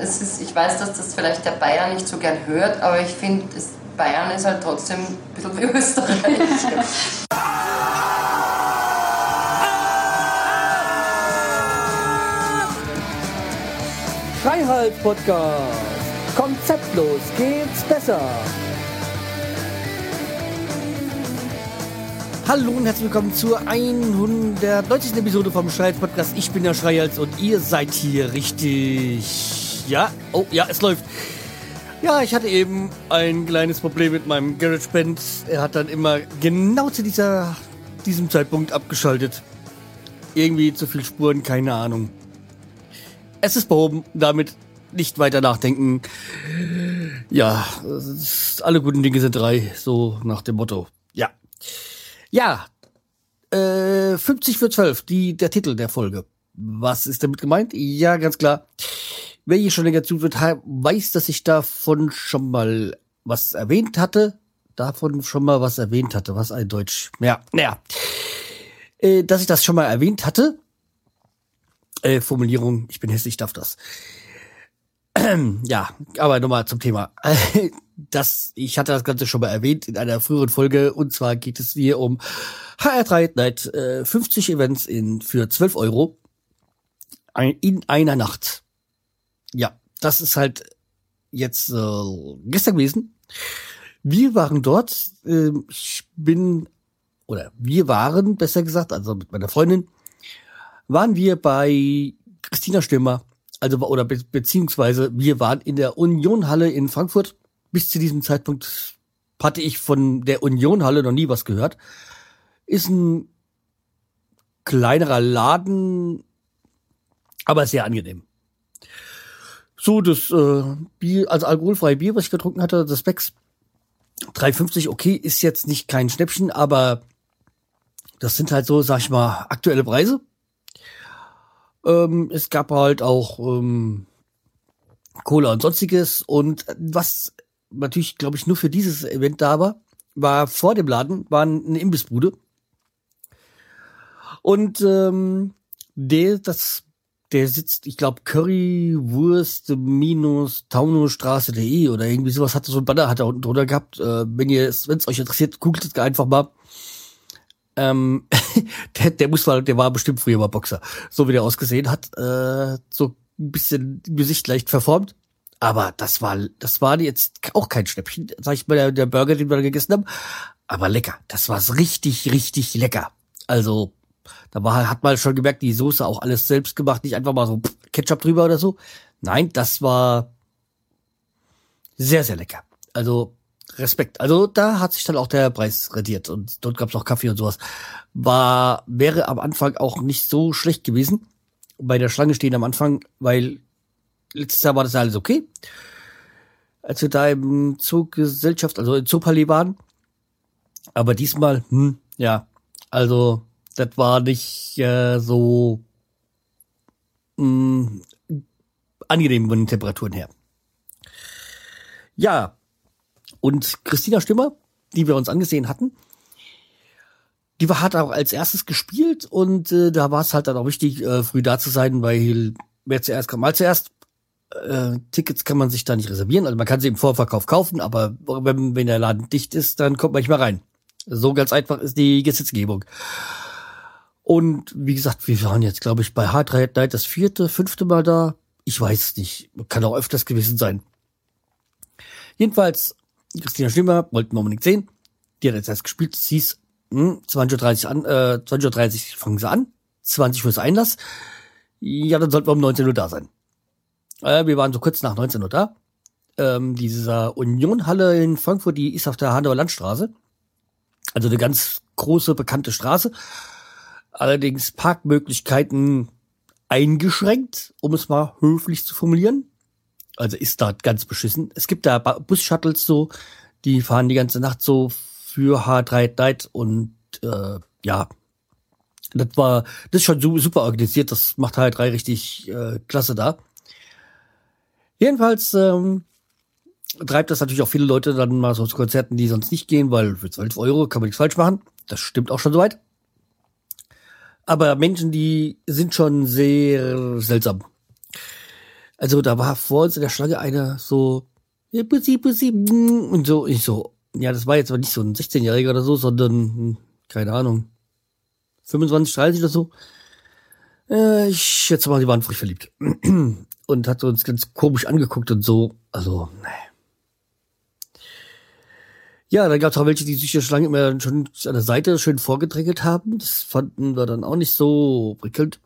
Ist, ich weiß, dass das vielleicht der Bayern nicht so gern hört, aber ich finde, Bayern ist halt trotzdem ein bisschen wie Österreich. Freiheit Podcast. Konzeptlos geht's besser. Hallo und herzlich willkommen zur 190. Episode vom Schreihals Podcast. Ich bin der Schreihals und ihr seid hier richtig. Ja, oh ja, es läuft. Ja, ich hatte eben ein kleines Problem mit meinem GarageBand. Er hat dann immer genau zu dieser, diesem Zeitpunkt abgeschaltet. Irgendwie zu viel Spuren, keine Ahnung. Es ist behoben, damit nicht weiter nachdenken. Ja, alle guten Dinge sind drei, so nach dem Motto. Ja. Ja, äh, 50 für 12, die, der Titel der Folge. Was ist damit gemeint? Ja, ganz klar. Wer hier schon länger zuhört, weiß, dass ich davon schon mal was erwähnt hatte. Davon schon mal was erwähnt hatte. Was ein Deutsch. Ja, naja. Äh, dass ich das schon mal erwähnt hatte. Äh, Formulierung, ich bin hässlich, darf das. ja, aber nochmal zum Thema. das, ich hatte das Ganze schon mal erwähnt in einer früheren Folge und zwar geht es hier um HR3 Night, äh, 50 Events in für 12 Euro ein, in einer Nacht. Ja, das ist halt jetzt äh, gestern gewesen. Wir waren dort, äh, ich bin, oder wir waren, besser gesagt, also mit meiner Freundin, waren wir bei Christina Stürmer, also oder be beziehungsweise wir waren in der Unionhalle in Frankfurt bis zu diesem Zeitpunkt hatte ich von der Unionhalle noch nie was gehört. Ist ein kleinerer Laden, aber sehr angenehm. So, das äh, Bier, also alkoholfreie Bier, was ich getrunken hatte, das Becks 3,50, okay, ist jetzt nicht kein Schnäppchen, aber das sind halt so, sag ich mal, aktuelle Preise. Ähm, es gab halt auch ähm, Cola und sonstiges und was natürlich, glaube ich, nur für dieses Event da war, war vor dem Laden, war eine Imbissbude. Und ähm, der, das, der sitzt, ich glaube, Currywurst minus Taunusstraße.de oder irgendwie sowas hatte so ein Banner hat er unten drunter gehabt. Äh, wenn ihr es, wenn es euch interessiert, googelt es einfach mal. Ähm, der, der muss mal, der war bestimmt früher mal Boxer, so wie der ausgesehen hat, äh, so ein bisschen Gesicht leicht verformt. Aber das war, das war jetzt auch kein Schnäppchen, sag ich mal, der, der Burger, den wir da gegessen haben. Aber lecker. Das war richtig, richtig lecker. Also, da war, hat man schon gemerkt, die Soße auch alles selbst gemacht, nicht einfach mal so Ketchup drüber oder so. Nein, das war sehr, sehr lecker. Also, Respekt. Also, da hat sich dann auch der Preis radiert und dort gab's auch Kaffee und sowas. War, wäre am Anfang auch nicht so schlecht gewesen. Bei der Schlange stehen am Anfang, weil letztes Jahr war das alles okay. Als wir da im Zuggesellschaft, also im Zoopalais waren. Aber diesmal, hm, ja, also das war nicht äh, so mh, hm, angenehm von den Temperaturen her. Ja, und Christina Stimmer, die wir uns angesehen hatten, die war, hat auch als erstes gespielt und äh, da war es halt dann auch wichtig, äh, früh da zu sein, weil wer zuerst kommt, mal zuerst äh, Tickets kann man sich da nicht reservieren. Also man kann sie im Vorverkauf kaufen, aber wenn, wenn der Laden dicht ist, dann kommt man nicht mehr rein. So ganz einfach ist die Gesetzgebung. Und wie gesagt, wir waren jetzt, glaube ich, bei Hard Ride Night das vierte, fünfte Mal da. Ich weiß nicht. Kann auch öfters gewesen sein. Jedenfalls, Christina Schlimmer wollten wir unbedingt sehen. Die hat jetzt erst gespielt. Es hieß, hm, 20.30 Uhr an, äh, 20.30 Uhr fangen sie an. 20 fürs Einlass. Ja, dann sollten wir um 19 Uhr da sein. Äh, wir waren so kurz nach 19 Uhr da. Ähm, dieser Unionhalle in Frankfurt, die ist auf der Hanauer Landstraße. Also eine ganz große, bekannte Straße. Allerdings Parkmöglichkeiten eingeschränkt, um es mal höflich zu formulieren. Also ist da ganz beschissen. Es gibt da Bus-Shuttles so, die fahren die ganze Nacht so für H3 Night und äh, ja, das war das ist schon super organisiert. Das macht H3 richtig äh, klasse da. Jedenfalls ähm, treibt das natürlich auch viele Leute dann mal so zu Konzerten, die sonst nicht gehen, weil für 12 Euro kann man nichts falsch machen. Das stimmt auch schon soweit. Aber Menschen, die sind schon sehr seltsam. Also da war vor uns in der Schlange einer so, ja, Pussy, Pussy, mm, und so, ich so, ja, das war jetzt aber nicht so ein 16-Jähriger oder so, sondern, hm, keine Ahnung, 25, 30 oder so. Äh, ich schätze mal, die waren frisch verliebt. Und hat uns ganz komisch angeguckt und so, also, nee. Ja, dann gab es auch welche, die sich der Schlange immer schon an der Seite schön vorgedrängelt haben. Das fanden wir dann auch nicht so prickelnd.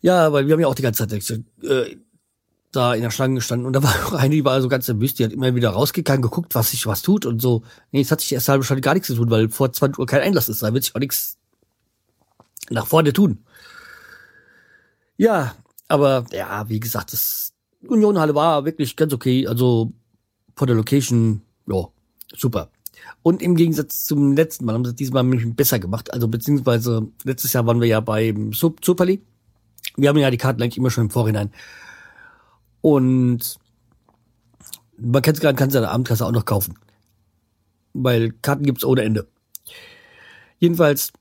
Ja, weil wir haben ja auch die ganze Zeit äh, da in der Schlange gestanden und da war auch eine, die war so ganz nervös, die hat immer wieder rausgegangen, geguckt, was sich was tut und so. Nee, es hat sich erst halbe Stunde gar nichts zu tun, weil vor 20 Uhr kein Einlass ist, da wird sich auch nichts nach vorne tun. Ja, aber ja, wie gesagt, das Unionhalle war wirklich ganz okay, also von der Location, ja, super. Und im Gegensatz zum letzten Mal haben sie diesmal nämlich besser gemacht. Also beziehungsweise letztes Jahr waren wir ja beim Superli. Wir haben ja die Karten eigentlich immer schon im Vorhinein. Und man kann es gerade kann es an der Abendkasse auch noch kaufen. Weil Karten gibt's ohne Ende. Jedenfalls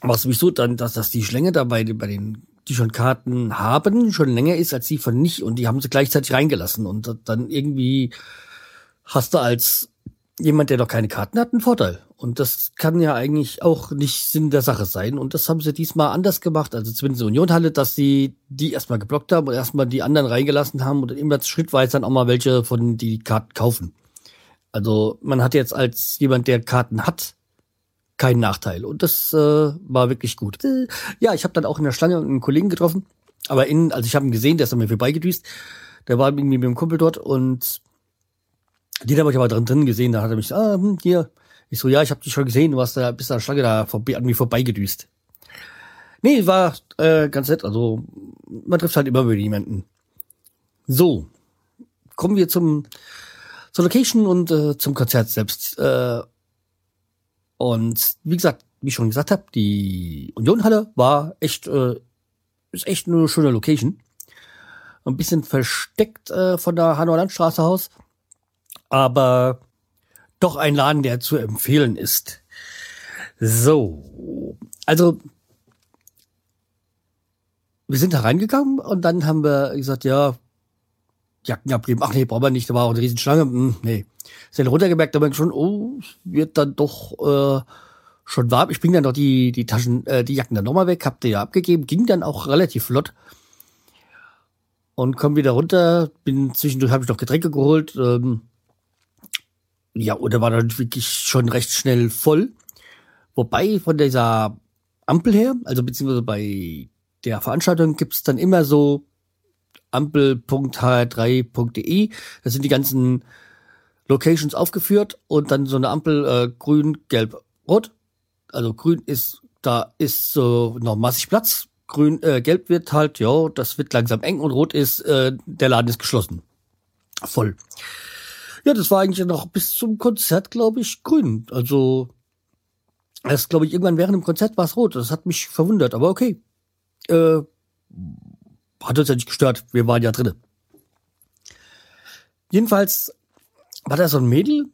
war es so dann, dass, dass die Schlänge dabei bei den, die schon Karten haben, schon länger ist als die von nicht und die haben sie gleichzeitig reingelassen und dann irgendwie hast du als jemand, der noch keine Karten hat, einen Vorteil. Und das kann ja eigentlich auch nicht Sinn der Sache sein. Und das haben sie diesmal anders gemacht. Also zumindest in Unionhalle, dass sie die erstmal geblockt haben und erstmal die anderen reingelassen haben und immer schrittweise dann auch mal welche von die Karten kaufen. Also man hat jetzt als jemand, der Karten hat, keinen Nachteil. Und das äh, war wirklich gut. Äh, ja, ich habe dann auch in der Schlange einen Kollegen getroffen. Aber in, also ich habe ihn gesehen, der ist an mir vorbeigedüst. Der war irgendwie mit dem Kumpel dort und den habe ich aber drin, drin gesehen, da hat er mich, ah, hm, hier. Ich so, ja, ich habe dich schon gesehen, du warst da, bist der Schlange da vorbei, an mir vorbeigedüst. Nee, war äh, ganz nett, also man trifft halt immer über jemanden. So, kommen wir zum zur Location und äh, zum Konzert selbst. Äh, und wie gesagt, wie ich schon gesagt habe, die Unionhalle war echt, äh, ist echt eine schöne Location. Ein bisschen versteckt äh, von der Hanauer Landstraße aus aber doch ein Laden, der zu empfehlen ist. So, also wir sind da reingegangen und dann haben wir gesagt, ja, Jacken abgeben. Ach nee, brauchen wir nicht, da war auch eine Riesenschlange. Hm, nee. Sind runtergemerkt, aber schon, oh, wird dann doch äh, schon warm. Ich bring dann noch die, die Taschen, äh, die Jacken dann nochmal weg, hab die ja abgegeben, ging dann auch relativ flott. Und komm wieder runter, bin zwischendurch habe ich noch Getränke geholt, ähm, ja, oder war dann wirklich schon recht schnell voll. Wobei von dieser Ampel her, also beziehungsweise bei der Veranstaltung gibt's dann immer so ampel.hr3.de. Da sind die ganzen Locations aufgeführt und dann so eine Ampel äh, grün, gelb, rot. Also grün ist, da ist so noch massig Platz. Grün, äh, gelb wird halt, ja, das wird langsam eng und rot ist, äh, der Laden ist geschlossen. Voll. Ja, das war eigentlich noch bis zum Konzert, glaube ich, grün. Also, erst, glaube ich, irgendwann während dem Konzert war es rot. Das hat mich verwundert, aber okay. Äh, hat uns ja nicht gestört. Wir waren ja drinnen. Jedenfalls war da so ein Mädel,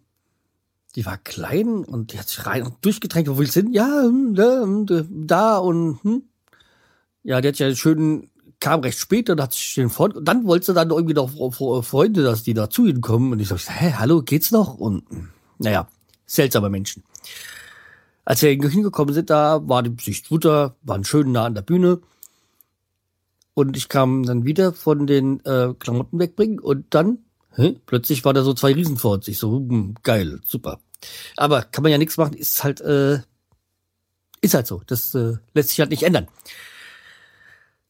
die war klein und die hat sich rein und durchgedrängt, wo willst du hin? Ja, hm, da, hm, da und hm. Ja, die hat ja einen schönen kam recht spät und hat sich den Freund, und dann wollte sie dann irgendwie noch Freunde, dass die da zu ihnen kommen. Und ich so, hä, hallo, geht's noch? Und naja, seltsame Menschen. Als wir hingekommen sind, da war die Sichtmutter, waren schön nah an der Bühne. Und ich kam dann wieder von den äh, Klamotten wegbringen und dann, hä, plötzlich war da so zwei Riesen vor uns. Ich so, hm, geil, super. Aber kann man ja nichts machen, ist halt, äh, ist halt so. Das äh, lässt sich halt nicht ändern.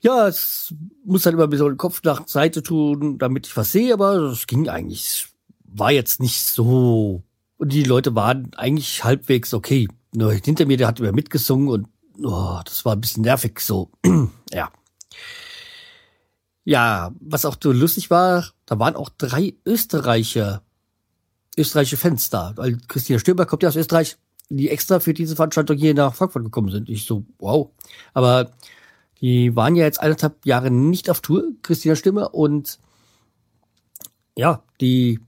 Ja, es muss halt immer ein bisschen den Kopf nach Seite tun, damit ich was sehe, aber das ging eigentlich. War jetzt nicht so. Und die Leute waren eigentlich halbwegs okay. Nur hinter mir, der hat immer mitgesungen und oh, das war ein bisschen nervig so. ja. Ja, was auch so lustig war, da waren auch drei Österreicher, österreichische Fans da. Weil Christina Stöber kommt ja aus Österreich, die extra für diese Veranstaltung hier nach Frankfurt gekommen sind. Ich so, wow. Aber die waren ja jetzt eineinhalb Jahre nicht auf Tour, Christina Stimme, und ja, die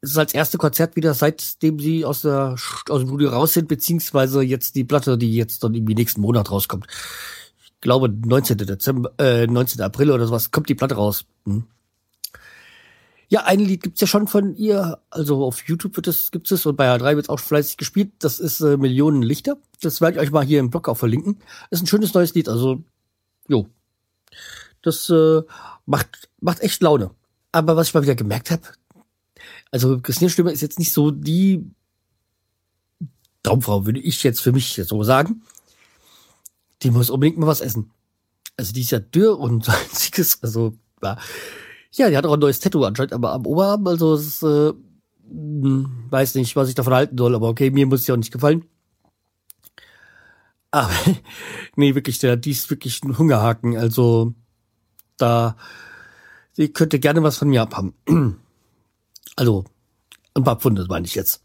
es ist als erste Konzert wieder, seitdem sie aus, der, aus dem Studio raus sind, beziehungsweise jetzt die Platte, die jetzt dann irgendwie nächsten Monat rauskommt. glaube 19. Dezember, äh, 19. April oder sowas, kommt die Platte raus. Hm. Ja, ein Lied gibt's ja schon von ihr, also auf YouTube wird es, gibt's es und bei H3 wird's auch fleißig gespielt. Das ist äh, Millionen Lichter. Das werde ich euch mal hier im Blog auch verlinken. ist ein schönes neues Lied, also jo. Das äh, macht macht echt Laune. Aber was ich mal wieder gemerkt habe, also Christine Stimme ist jetzt nicht so die Traumfrau, würde ich jetzt für mich so sagen. Die muss unbedingt mal was essen. Also die ist ja dürr und sonstiges, also ja. ja, die hat auch ein neues Tattoo anscheinend, aber am Oberarm, also es äh, hm, weiß nicht, was ich davon halten soll, aber okay, mir muss es auch nicht gefallen. Aber nee, wirklich, der, die ist wirklich ein Hungerhaken, also da, die könnte gerne was von mir abhaben. Also, ein paar Pfunde meine ich jetzt.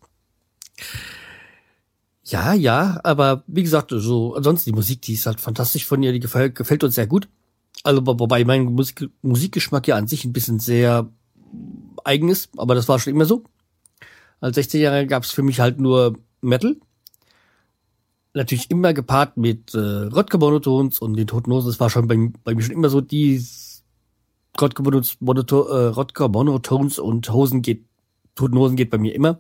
Ja, ja, aber wie gesagt, so ansonsten die Musik, die ist halt fantastisch von ihr, die gefällt, gefällt uns sehr gut. Also wobei mein Musik, Musikgeschmack ja an sich ein bisschen sehr eigen ist, aber das war schon immer so. Als 16-Jähriger gab es für mich halt nur Metal. Natürlich immer gepaart mit äh, Röttger Monotons und den Toten Hosen. Das war schon bei, bei mir schon immer so, die Röttger äh, Monotones und Hosen geht, Toten Hosen geht bei mir immer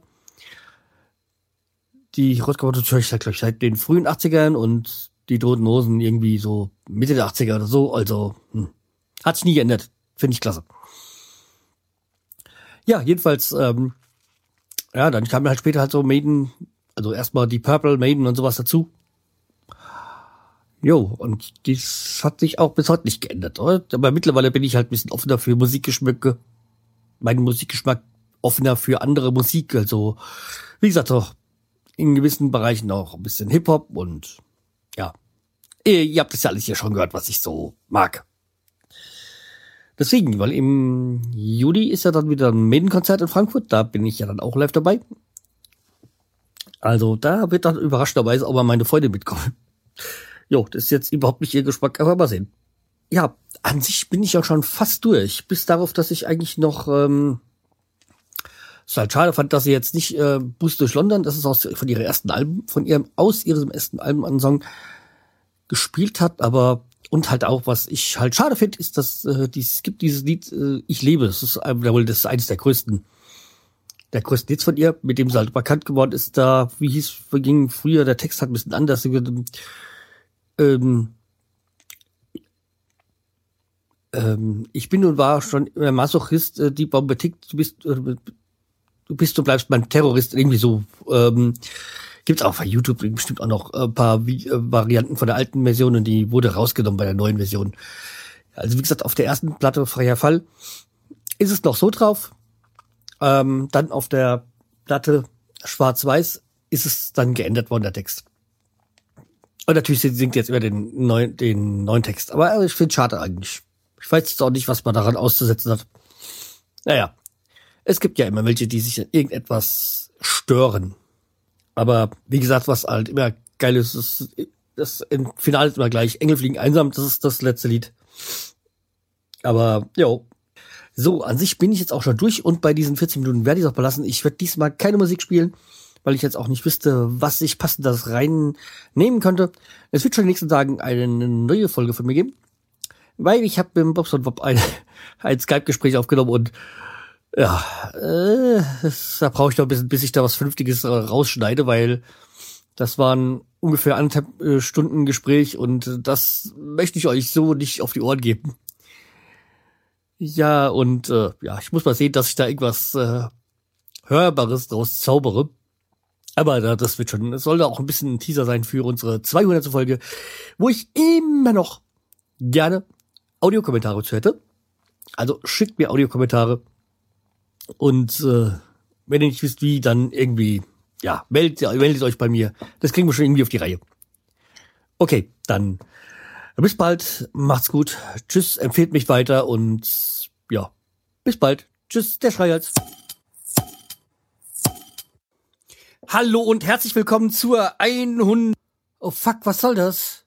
die Rotzkabotte höre ich seit, glaub ich, seit den frühen 80ern und die Toten Hosen irgendwie so Mitte der 80er oder so. Also hm. hat sich nie geändert. Finde ich klasse. Ja, jedenfalls, ähm, ja, dann kam halt später halt so Maiden, also erstmal die Purple Maiden und sowas dazu. Jo, und dies hat sich auch bis heute nicht geändert. Oder? Aber mittlerweile bin ich halt ein bisschen offener für Musikgeschmäcke. Mein Musikgeschmack offener für andere Musik. Also, wie gesagt, doch in gewissen Bereichen auch ein bisschen Hip-Hop und ja. Ihr habt es ja alles hier schon gehört, was ich so mag. Deswegen, weil im Juli ist ja dann wieder ein Maiden-Konzert in Frankfurt, da bin ich ja dann auch live dabei. Also da wird dann überraschenderweise auch mal meine Freunde mitkommen. Jo, das ist jetzt überhaupt nicht ihr Geschmack, aber mal sehen. Ja, an sich bin ich auch schon fast durch, bis darauf, dass ich eigentlich noch ähm, ist halt schade fand, dass sie jetzt nicht äh, Boost durch London, das ist aus von ihrer ersten Album, von ihrem aus ihrem ersten Album an Song gespielt hat, aber und halt auch, was ich halt schade finde, ist, dass äh, dies, es gibt dieses Lied äh, Ich lebe. Das ist äh, wohl das ist eines der größten, der größten Hits von ihr, mit dem sie halt bekannt geworden ist. Da, wie hieß, ging früher, der Text hat ein bisschen anders. Ähm, ähm, ich bin und war schon immer Masochist, äh, die Bombe tickt, du bist, äh, du bist, du bleibst mein Terrorist, irgendwie so. Ähm, Gibt's auch bei YouTube bestimmt auch noch ein paar äh, Varianten von der alten Version und die wurde rausgenommen bei der neuen Version. Also wie gesagt, auf der ersten Platte Freier Fall ist es noch so drauf. Ähm, dann auf der Platte Schwarz-Weiß ist es dann geändert worden, der Text. Und natürlich singt jetzt über den neuen, den neuen Text. Aber ich finde schade eigentlich. Ich weiß jetzt auch nicht, was man daran auszusetzen hat. Naja, es gibt ja immer welche, die sich an irgendetwas stören. Aber wie gesagt, was halt immer geil ist, ist das im Finale ist immer gleich. Engel fliegen einsam, das ist das letzte Lied. Aber, jo. So, an sich bin ich jetzt auch schon durch und bei diesen 14 Minuten werde ich es auch belassen. Ich werde diesmal keine Musik spielen, weil ich jetzt auch nicht wüsste, was ich passendes reinnehmen könnte. Es wird schon in den nächsten Tagen eine neue Folge von mir geben, weil ich habe mit Bobson Bob ein, ein Skype-Gespräch aufgenommen und ja, äh, da brauche ich noch ein bisschen, bis ich da was Vernünftiges rausschneide, weil das waren ungefähr anderthalb äh, Stunden Gespräch und das möchte ich euch so nicht auf die Ohren geben. Ja, und äh, ja, ich muss mal sehen, dass ich da irgendwas äh, Hörbares draus zaubere. Aber da, das wird schon, es sollte auch ein bisschen ein Teaser sein für unsere 200. Folge, wo ich immer noch gerne Audiokommentare zu hätte. Also schickt mir Audiokommentare und äh, wenn ihr nicht wisst, wie, dann irgendwie, ja, meldet, meldet euch bei mir. Das kriegen wir schon irgendwie auf die Reihe. Okay, dann bis bald, macht's gut, tschüss, empfehlt mich weiter und ja, bis bald. Tschüss, der Schreihals. Hallo und herzlich willkommen zur 100... Oh fuck, was soll das?